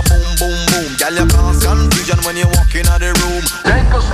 boom boom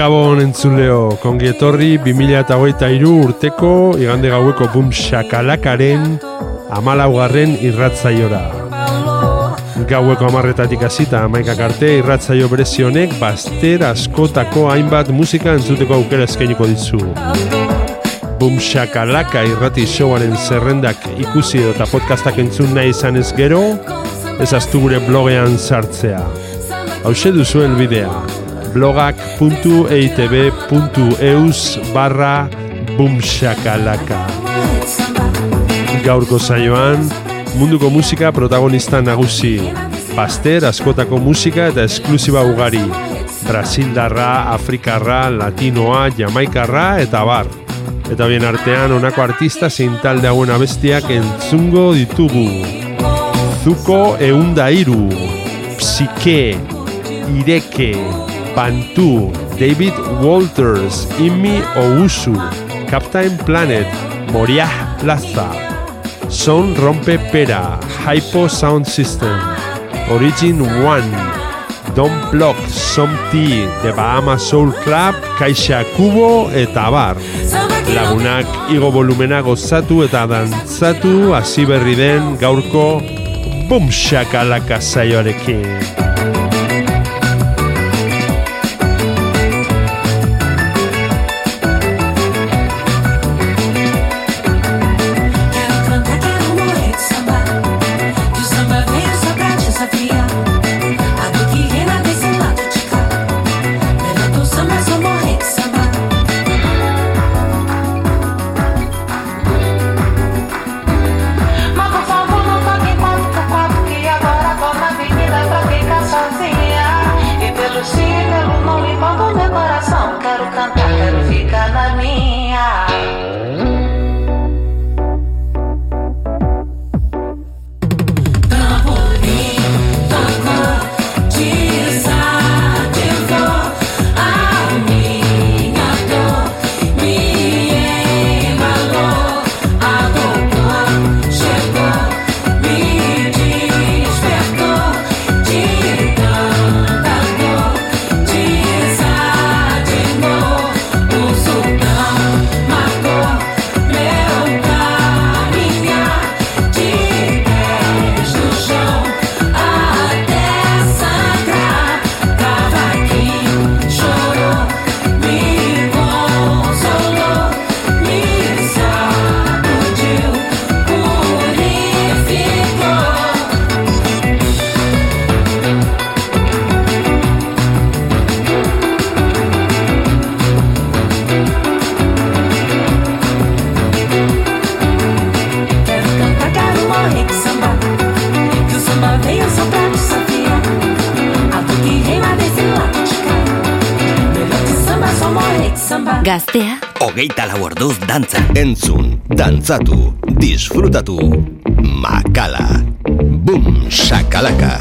Gabon entzuleo, kongi etorri 2023 urteko igande gaueko bum shakalakaren amalaugarren irratzaiora. Gaueko amarretatik hasita amaikak arte irratzaio berezionek baster askotako hainbat musika entzuteko aukera eskainiko dizu. Bum shakalaka irrati showaren zerrendak ikusi edo eta podcastak entzun nahi izan ez gero, ez gure blogean sartzea. Hau duzu helbidea, blogak.eitb.eus barra bumshakalaka. Gaurko zaioan, munduko musika protagonista nagusi, Baster askotako musika eta esklusiba ugari, Brasildarra, Afrikarra, Latinoa, Jamaikarra eta bar. Eta bien artean honako artista zein talde hauen abestiak entzungo ditugu. Zuko eunda iru, Psike, Ireke, Bantu, David Walters, Imi Ousu, Captain Planet, Moriah Plaza, Son Rompe Pera, Hypo Sound System, Origin One, Don Block, Som T, The Bahama Soul Club, Kaixa Kubo eta Bar. Lagunak igo volumena gozatu eta dantzatu hasi berri den gaurko Bum Shakalaka Hogeita lau orduz dantza. Entzun, dantzatu, disfrutatu. Makala. Bum, shakalaka.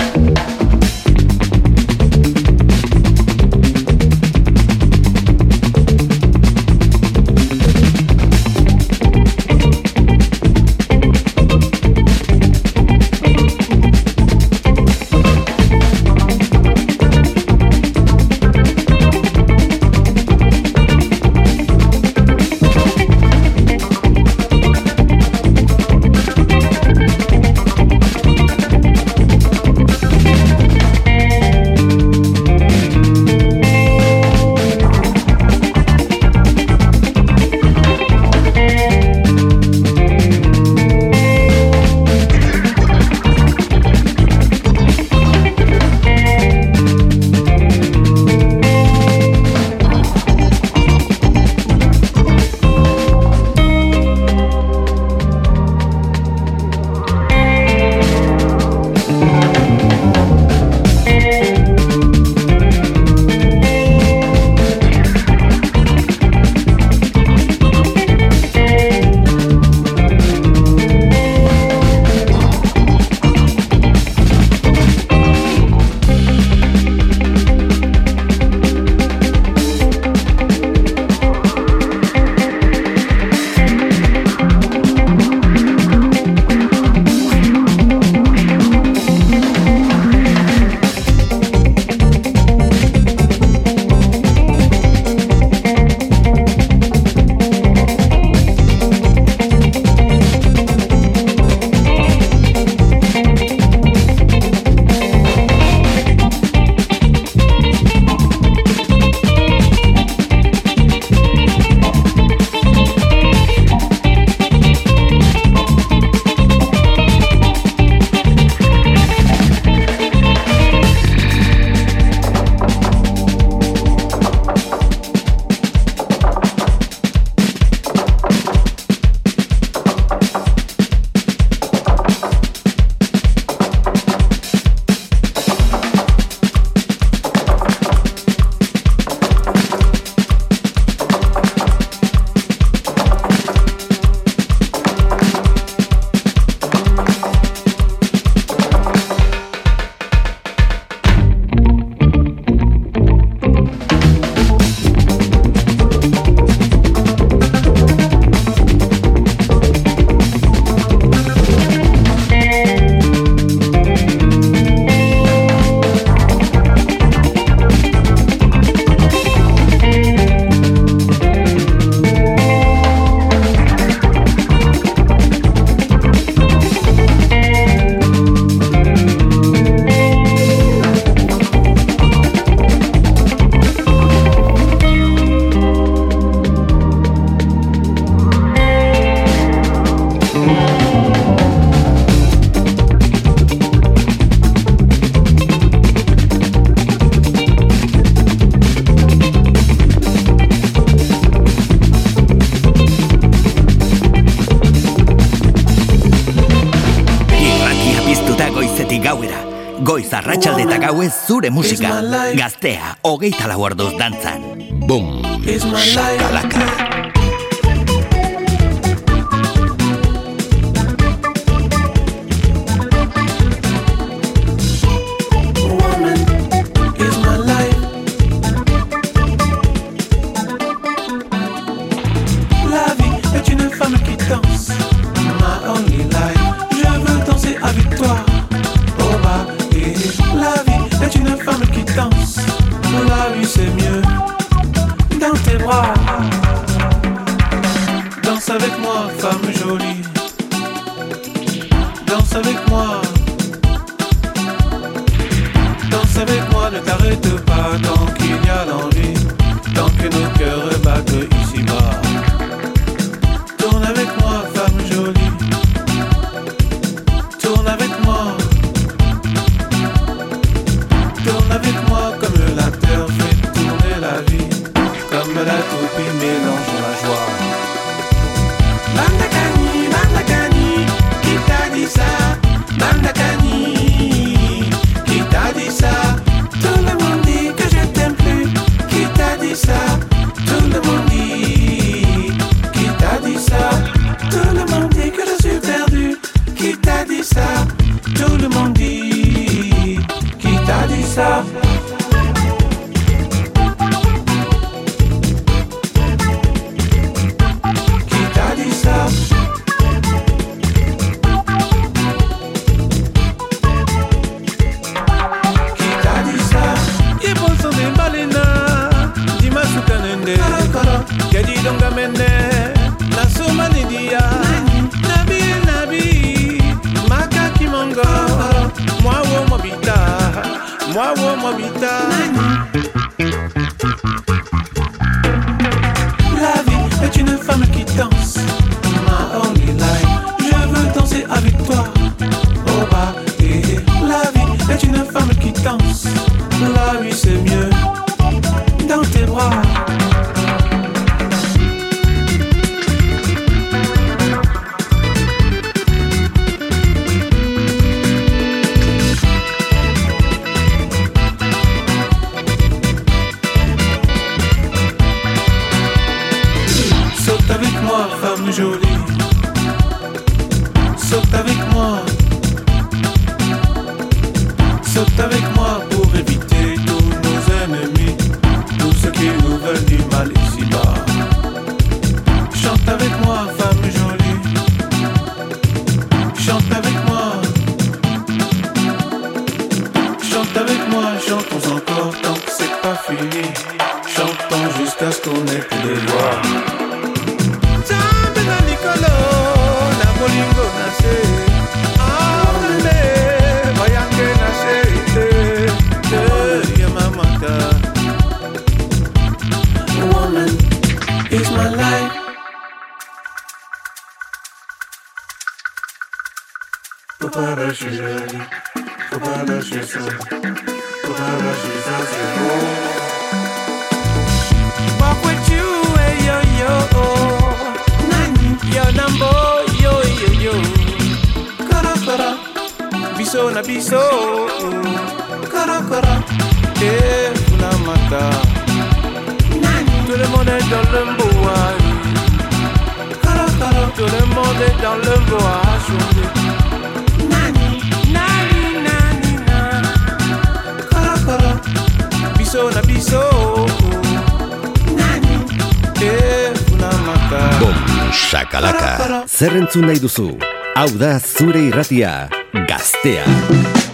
ez zure musika. Gaztea, hogeita lau arduz dantzan. Boom! Shakalaka! Shakalaka! Love. lâcher, Walk with you, eh, yo, yo. Nani. Yo, yo, yo, na biso. Kara, kara. Eh, funamata. Nani. Tout le monde est dans le bois. Tout le monde est dans le bois. biso na biso eh, Bom, shakalaka. Zer entzun nahi duzu? Hau da zure irratia, gaztea.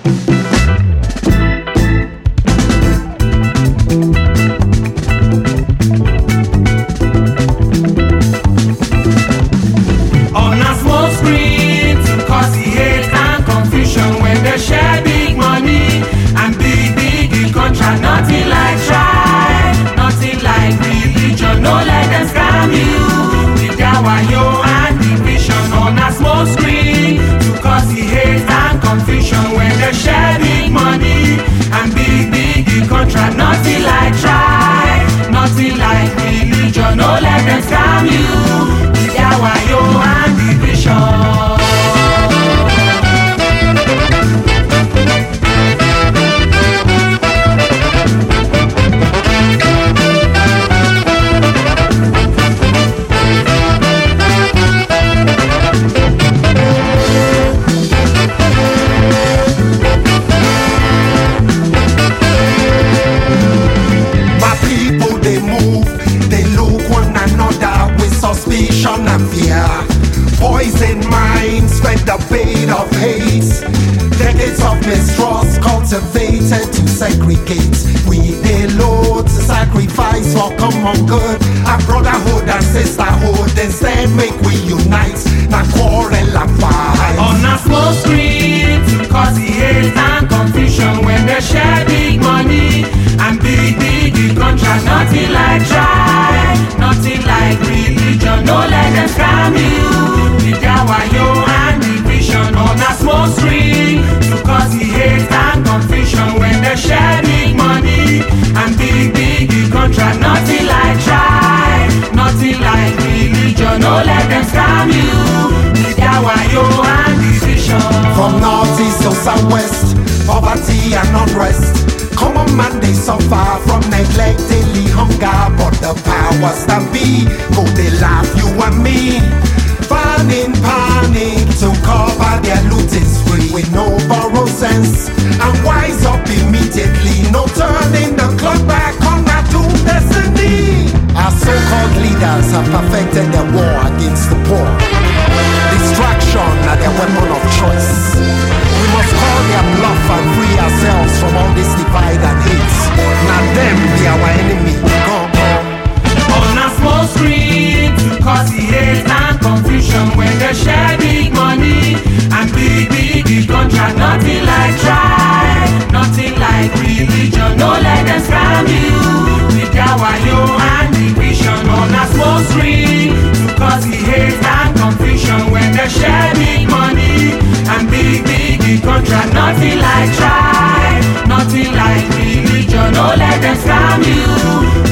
dance brand new With our new and division on a small screen To cause the hate and confusion when they share big money And big, big, big contract, nothing like try. Nothing like religion, no let them scam you.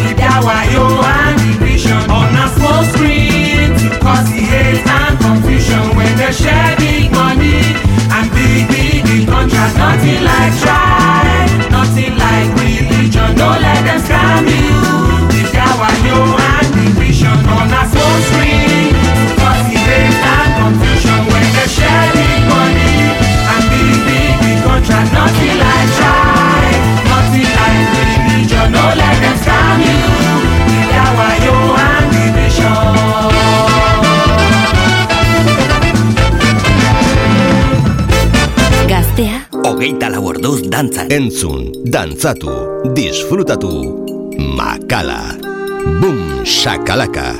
With our new and division on a small screen To cause the hate and confusion when they share big money And big, big, big contract, nothing like try, nothing like pra mim. hogeita lau orduz dantzan. Entzun, dantzatu, disfrutatu, makala, bum shakalaka.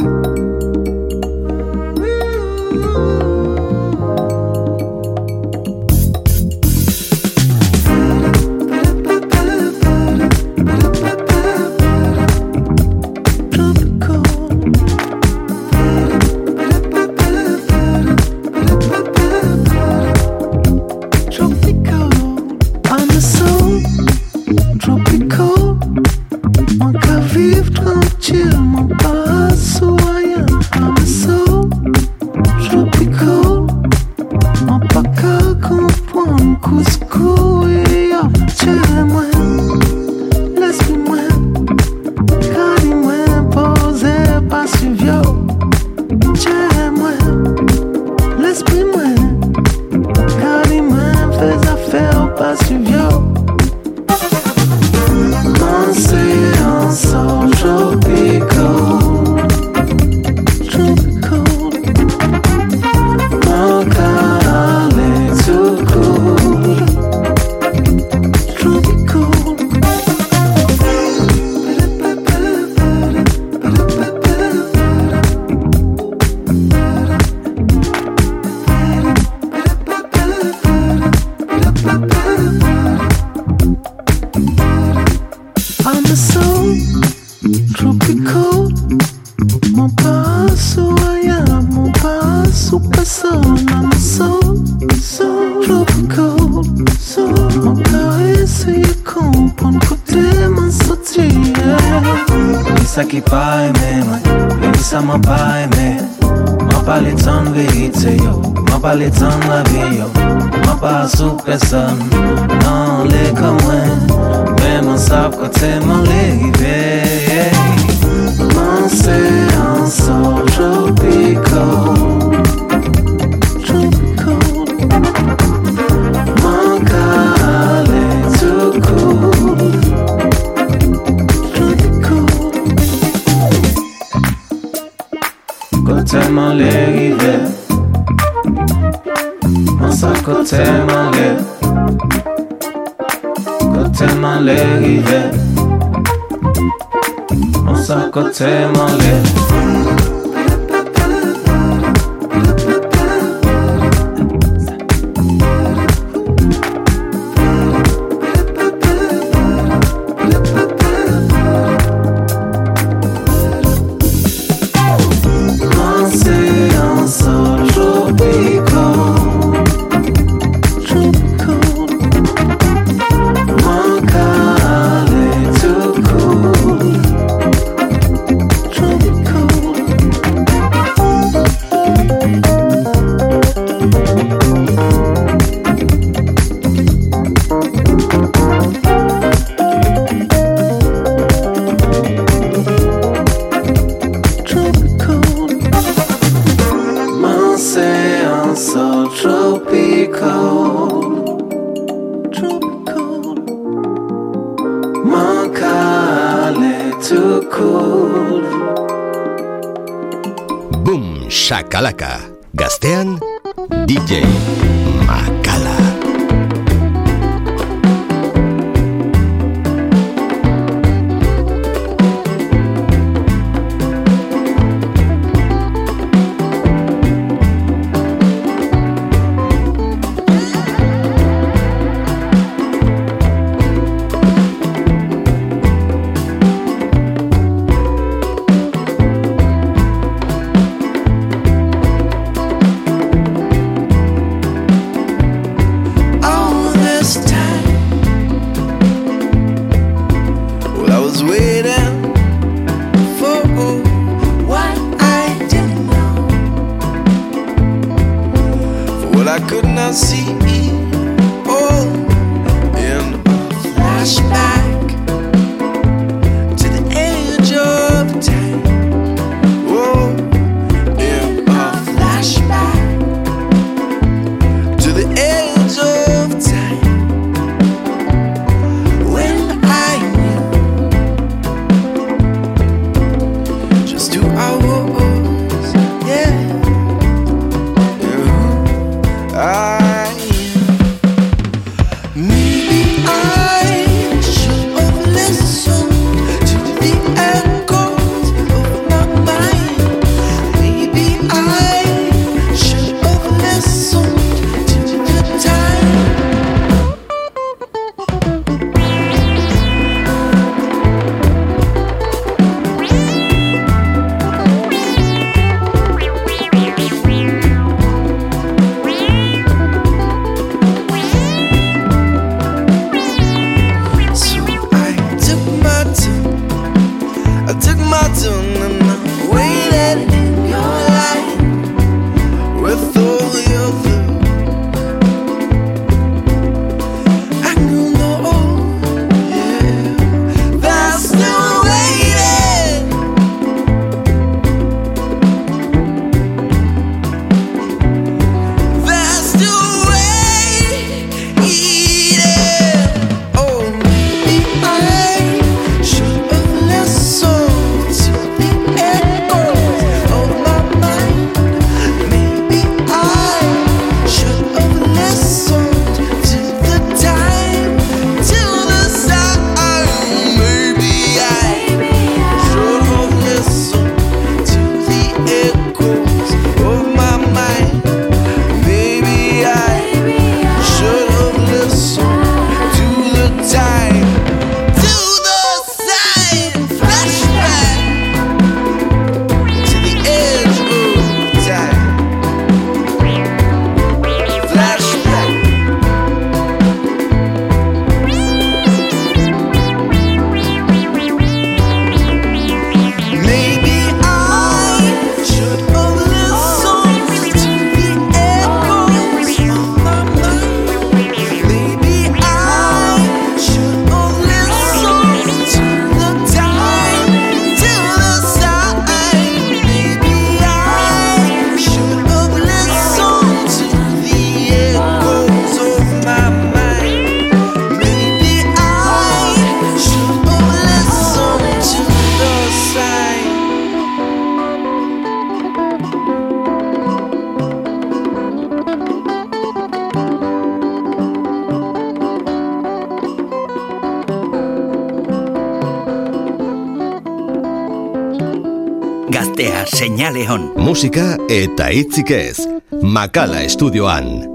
musika eta hitzik ez. Makala estudioan.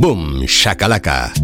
Boom, shakalaka. Boom, shakalaka.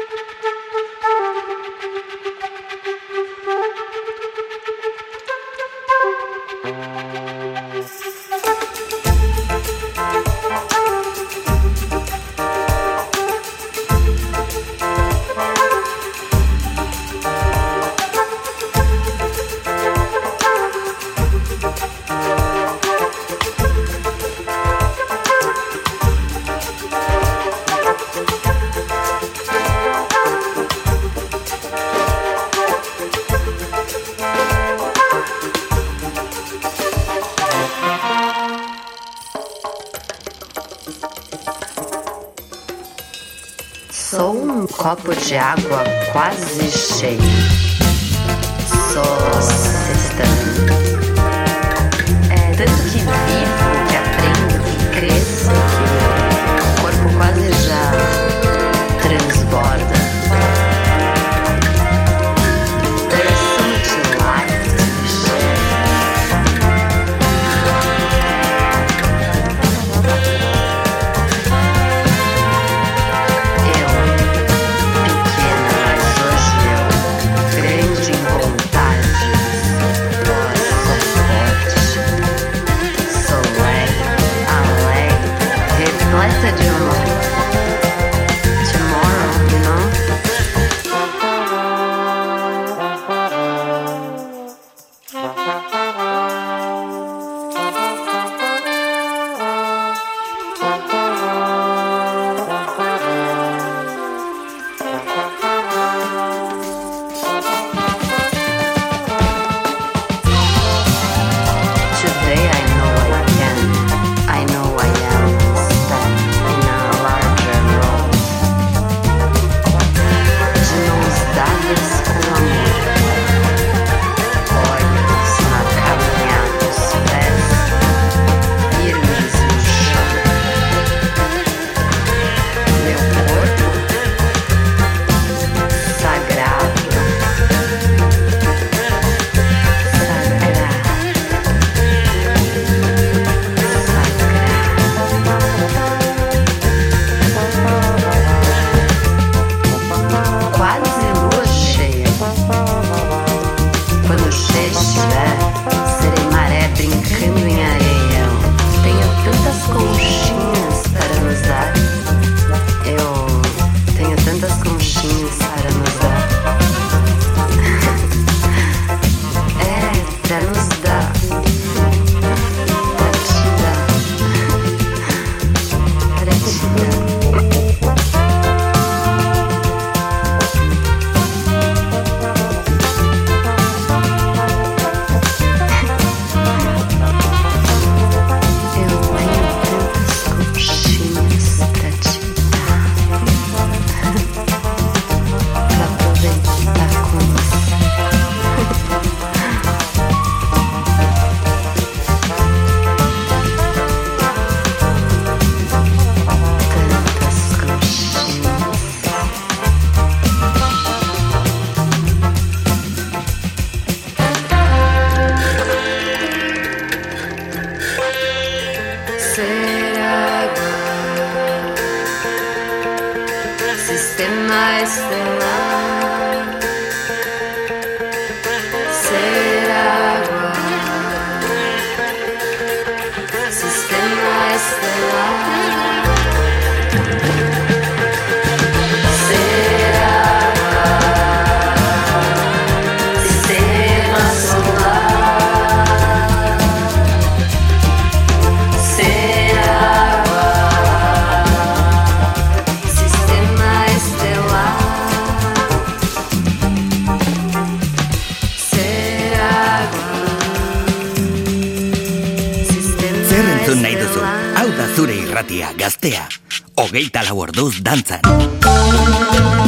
copo de água quase cheio. Só cestando. É tanto que vivo. Hogeita lau orduz dantzan.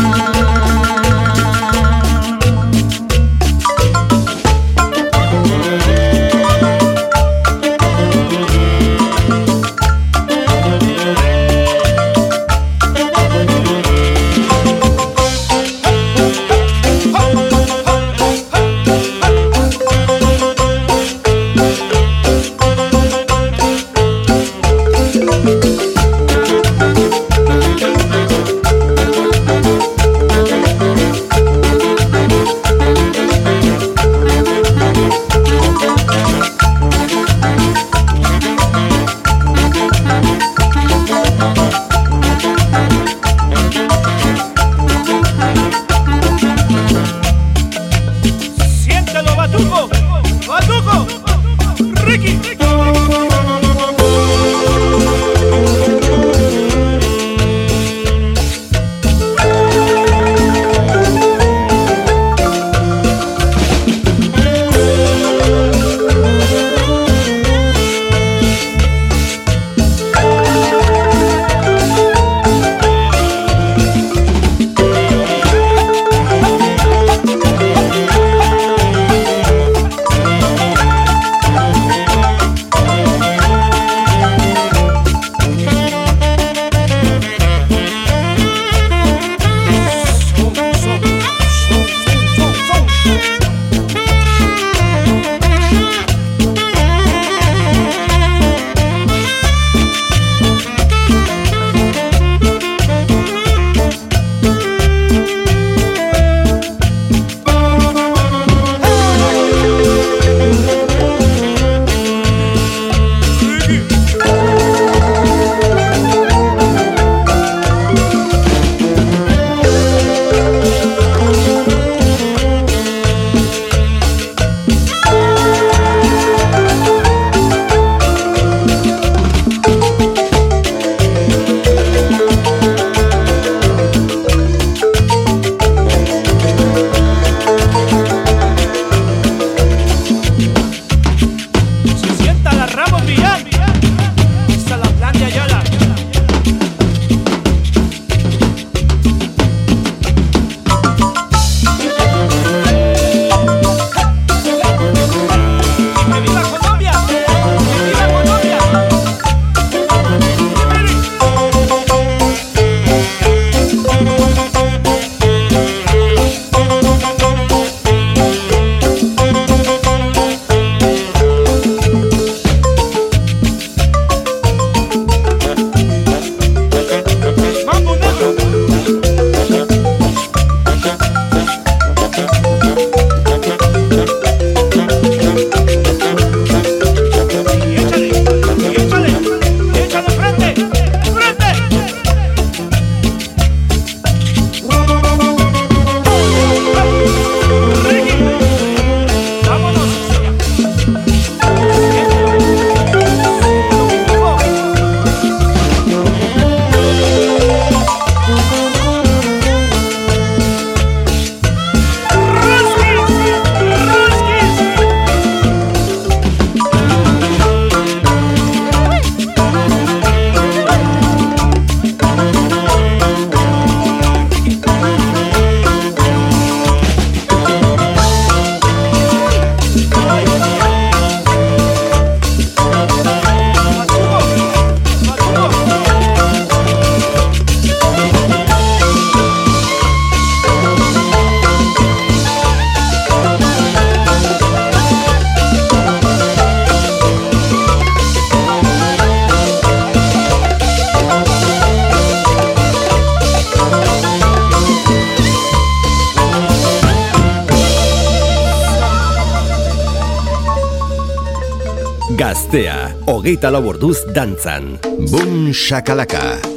hogeita lau orduz dantzan. Bum shakalaka. Bum shakalaka.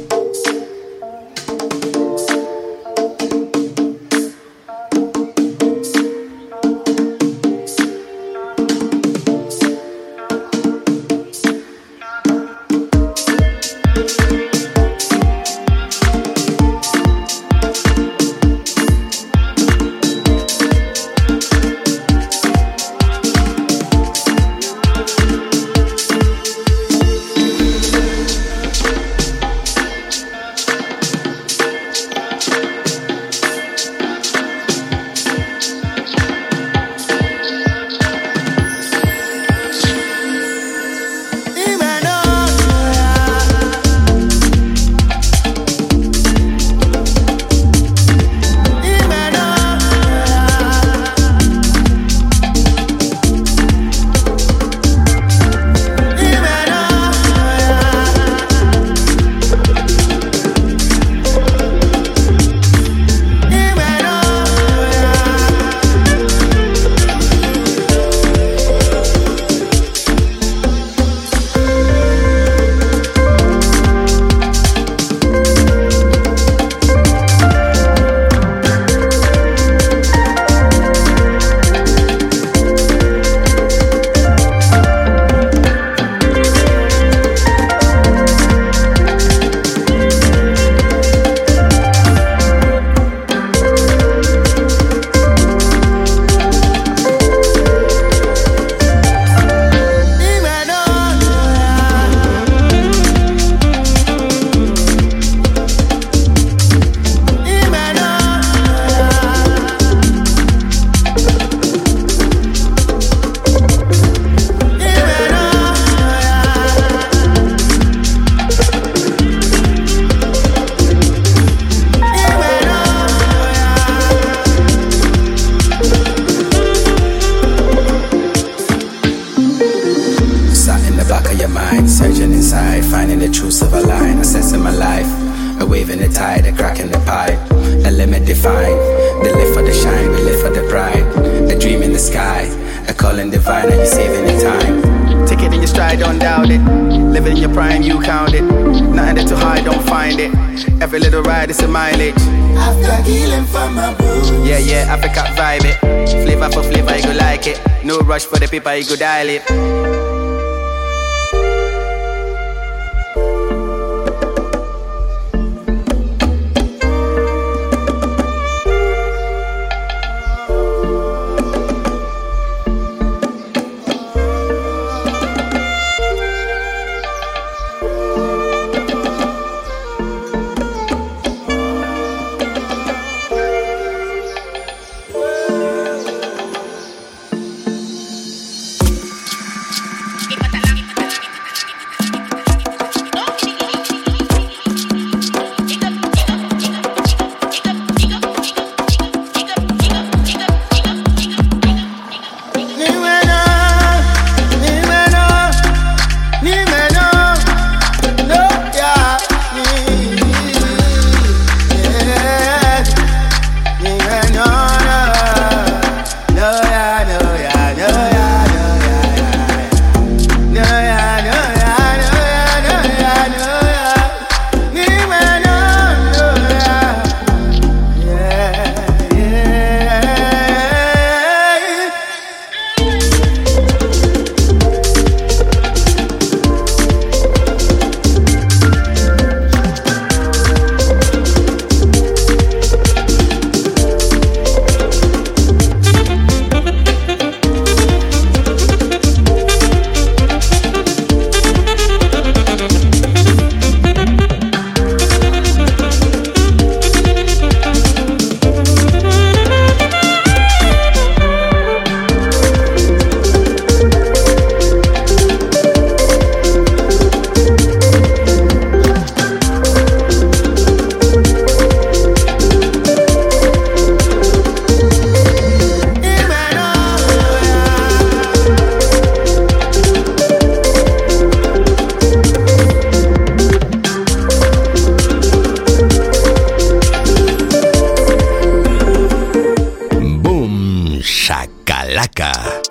boy, good eye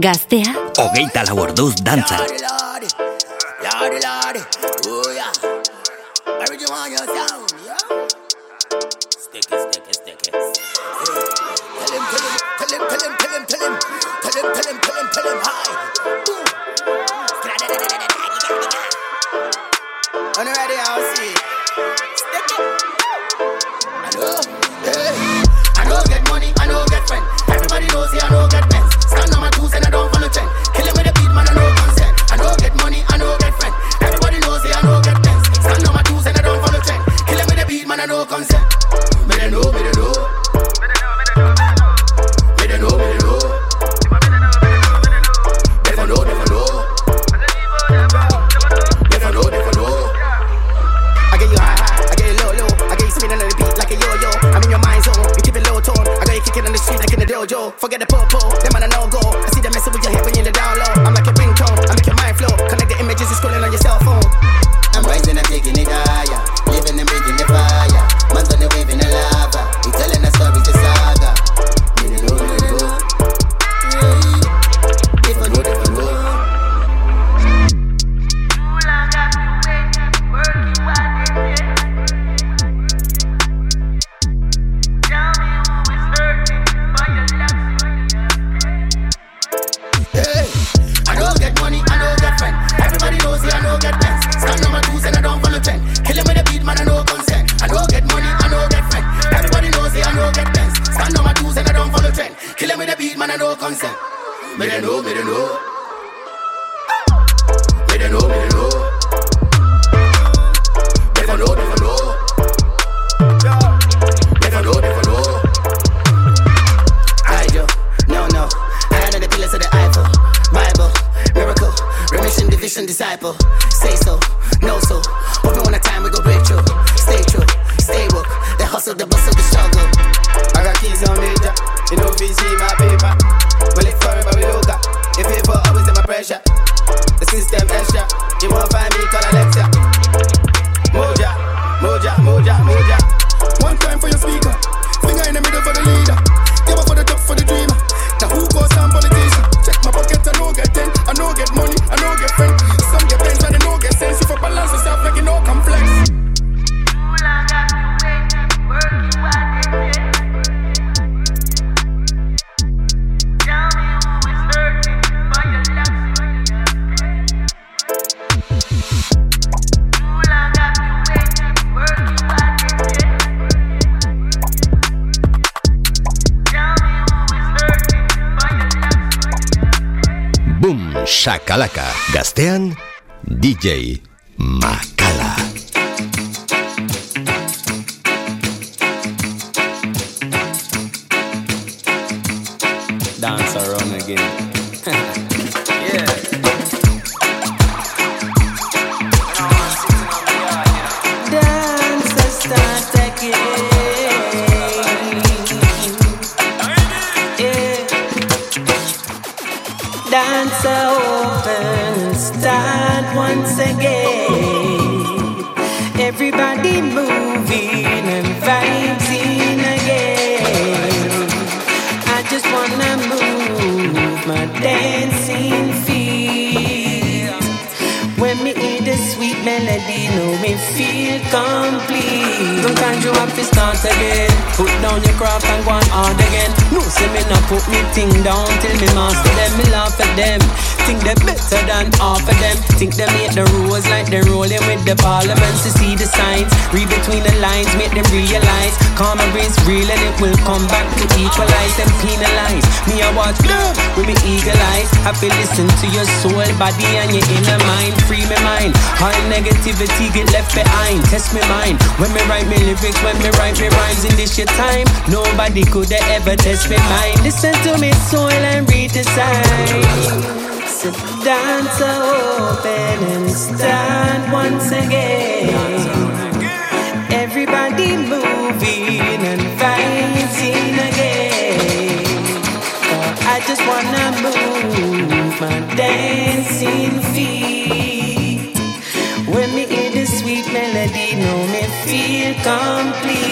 Gaztea. Hogeita lau orduz dantzan. Mira no, mira no. Mira no, mira no. Déjalo, no, no. I under the pillars of the Eiffel. Bible, miracle, remission, division, disciple. open, start once again. Everybody moving and vibes again. I just wanna move my dancing feet when me hear the sweet melody know me feel complete. Sometimes you have to start again. Put down your craft and go on hard again. No, say me not put me thing down till me master them. Me laugh at them. Think they better than half of them. Think they make the rules like they're rolling with the parliaments to see the signs. Read between the lines, make them realize. Karma is real and it will come back to equalize and penalize. Me, I watch them with me eagle eyes. I feel listen to your soul, body, and your inner mind. Free my mind. All negativity Get left behind. Test me mind when me write me lyrics, when me write me rhymes. In this your time, nobody could ever test me mind. Listen to me, soil and read the sign. Sit down so open and stand once again. Everybody moving and fighting again. I just wanna move my dancing feet. complete.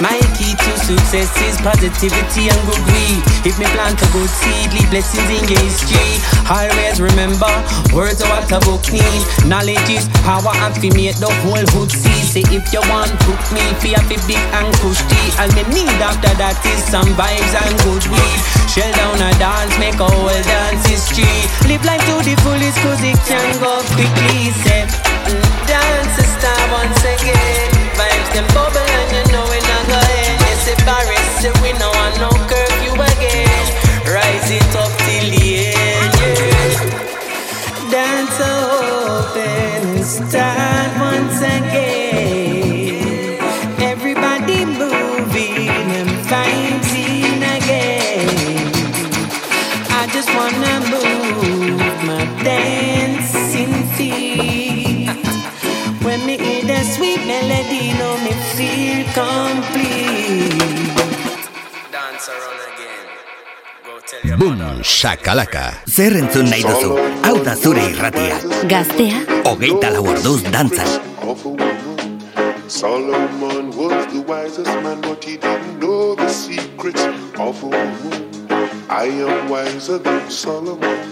My key to success is positivity and good greed. If me plant a good seed, leave blessings in your tree. Always remember, words are what a book needs. Knowledge is power and fi make the whole hood see. Say if you want cook me, fi a fi big and push tea. All me need after that is some vibes and good weed. Shell down a dance, make a whole dance history. Live life to the fullest cause it can go quickly. Say, mm, dance a star once again. Vibes them Boom, shakalaka. Zer entzun nahi duzu? Hau da zure irratia. Gaztea. Hogeita lau orduz dantza. Solomon was the wisest man, but he didn't know the secrets of a woman. I am wiser than Solomon.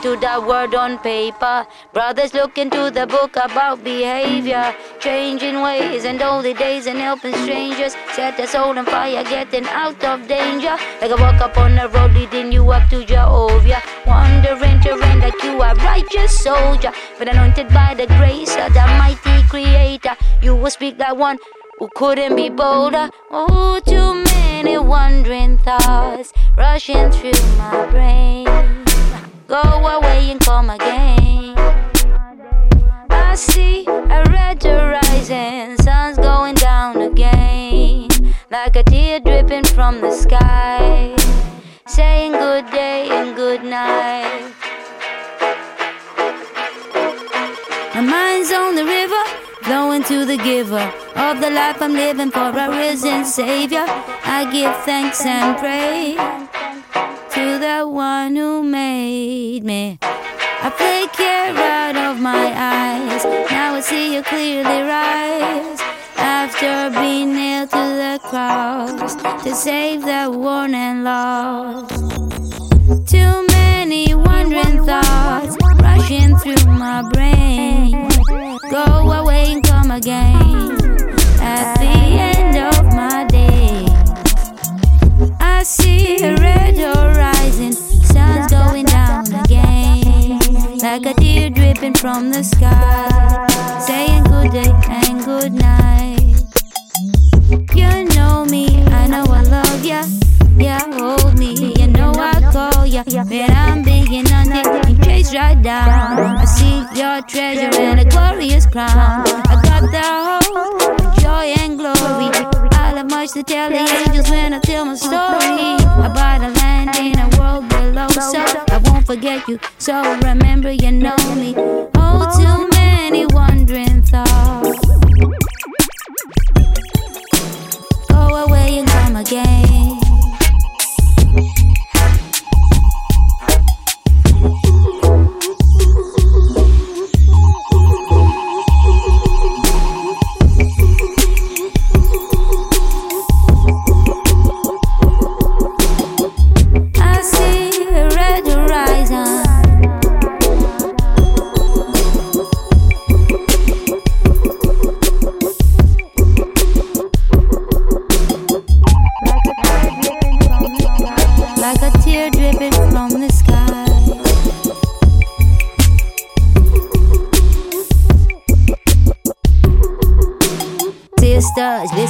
Sisters, listen to the word on paper. Brothers, look into the book about behavior. Changing ways and older days and helping strangers. Set the soul on fire, getting out of danger. Like a walk up on the road leading you up to Jehovah. Wandering to reign like you are righteous soldier. But anointed by the grace of the mighty creator. You will speak like one who couldn't be bolder. Oh, too many wandering thoughts rushing through my brain. Go away and come again. I see a red horizon, sun's going down again, like a tear dripping from the sky, saying good day and good night. My mind's on the river, flowing to the giver of the life I'm living for a risen Savior. I give thanks and praise to the one who made me. I play care out of my eyes. Now I see you clearly rise. After being nailed to the cross to save the worn and lost. Too many wandering thoughts rushing through my brain. Go away and come again at the end of my. I see a red horizon, sun's going down again, like a tear dripping from the sky, saying good day and good night. You know me, I know I love ya. Yeah, hold me, you know I call ya. When I'm begging on it, you chase right down. I see your treasure and a glorious crown. I got the hope, joy and glory. I have much to tell the angels when I tell my story about a land in a world below. So I won't forget you. So remember, you know me. Oh, too many wandering thoughts. Go away and come again.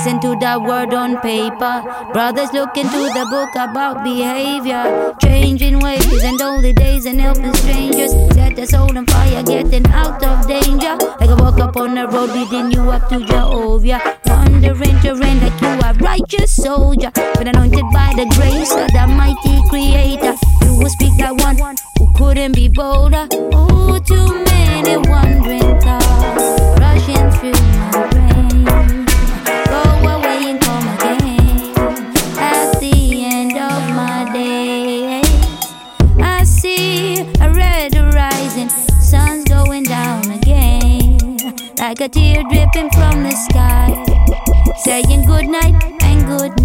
Listen to the word on paper. Brothers, look into the book about behavior. Changing ways and older days and helping strangers. Set the soul on fire, getting out of danger. Like a walk up on the road, leading you up to Jehovah. To reign like you are righteous soldier. But anointed by the grace of the mighty creator. You will speak that one, who couldn't be bolder. Oh, too many thoughts tear dripping from the sky, saying good night and good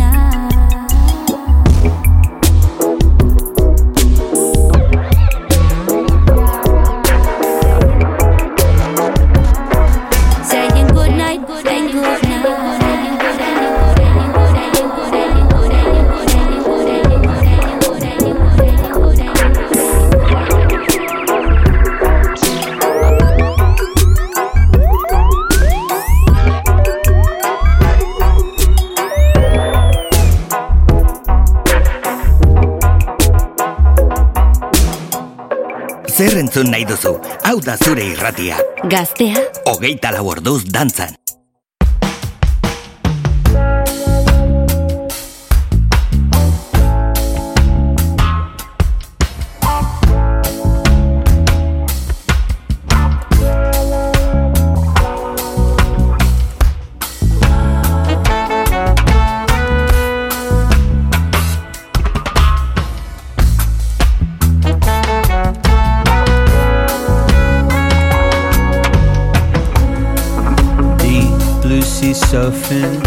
Zer entzun nahi duzu? Hau da zure irratia. Gaztea, Hogeita lau orduz dantzan. Surfing,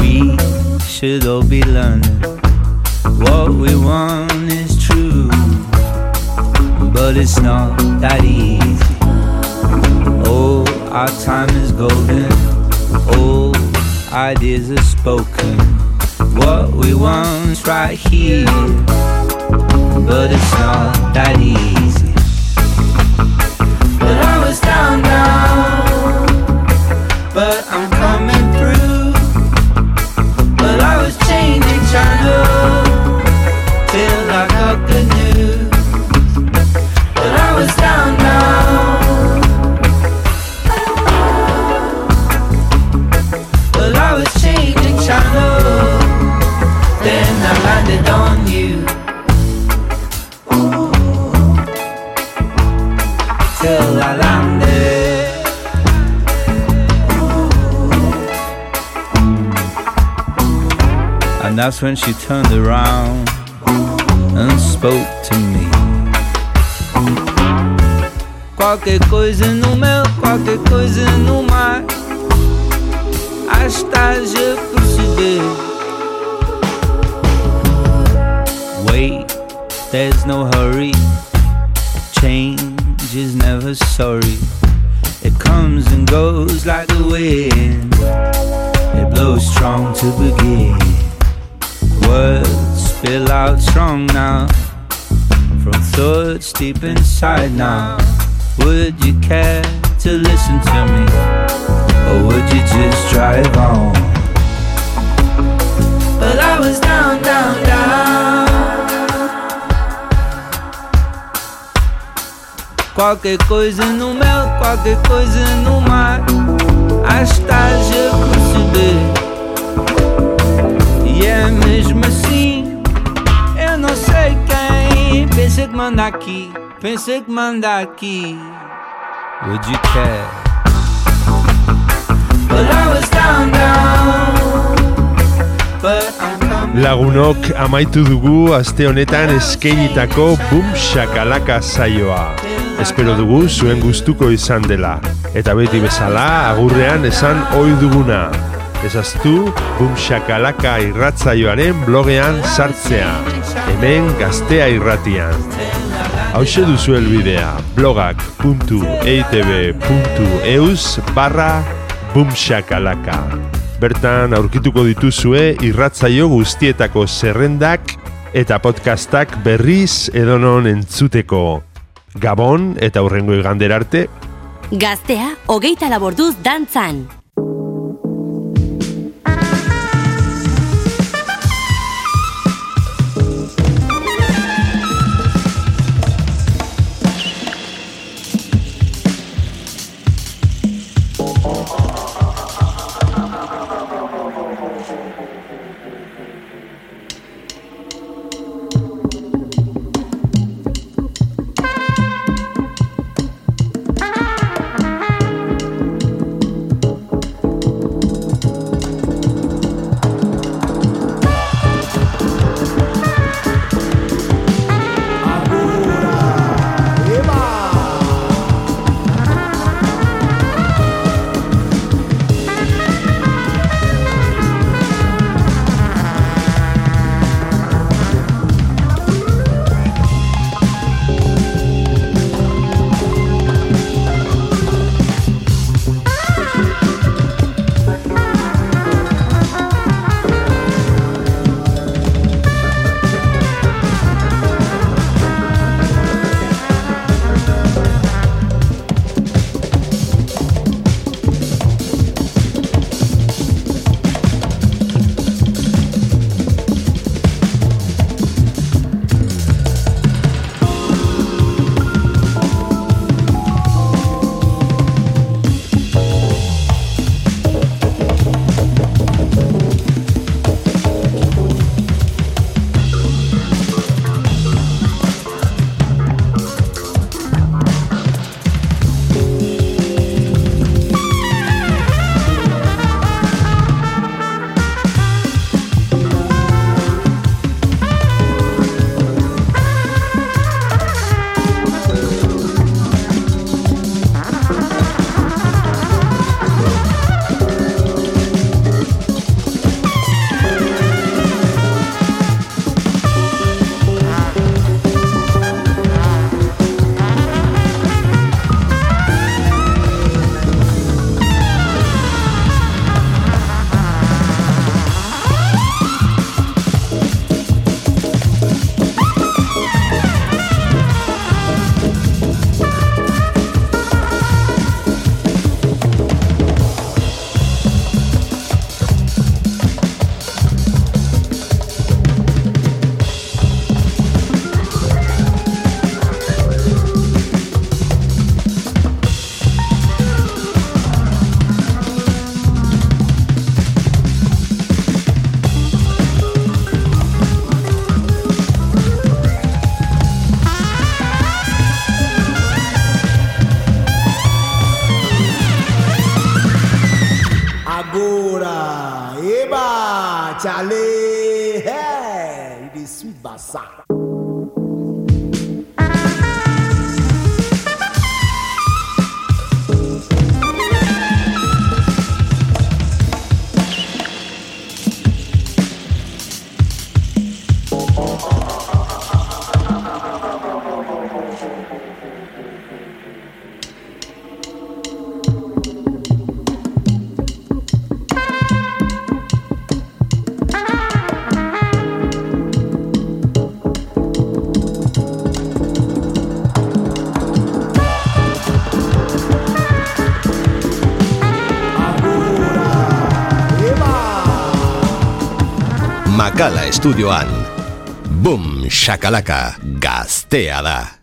we should all be learning. What we want is true, but it's not that easy. Oh, our time is golden, all ideas are spoken. What we want's right here, but it's not that easy. But I was down now that's when she turned around and spoke to me. Qualquer coisa no meu, qualquer coisa no mar. A estás a perceber. Wait, there's no hurry. Change is never sorry. It comes and goes like the wind. It blows strong to begin. Words spill out strong now from thoughts deep inside now. Would you care to listen to me, or would you just drive on? But I was down, down, down. Qualquer coisa no mel, qualquer coisa no mar. A estás a perceber. E é mesmo assim, eu não sei quem pensa que manda aqui, pensa que manda aqui. Would you care? But I was down, down. But I'm. Lagunok amaitu dugu aste honetan eskeinitako Boom Shakalaka saioa. Espero dugu zuen gustuko izan dela. Eta beti bezala agurrean esan ohi duguna. Ezaztu Boom Shakalaka irratzaioaren blogean sartzea. Hemen gaztea irratian. Hauxe duzu elbidea blogak.eitb.eus barra boomshakalaka. Bertan aurkituko dituzue irratzaio guztietako zerrendak eta podcastak berriz edonon entzuteko. Gabon eta hurrengo igander arte, gaztea, hogeita laborduz dantzan. Makala estudioan. Boom, shakalaka, gaztea da.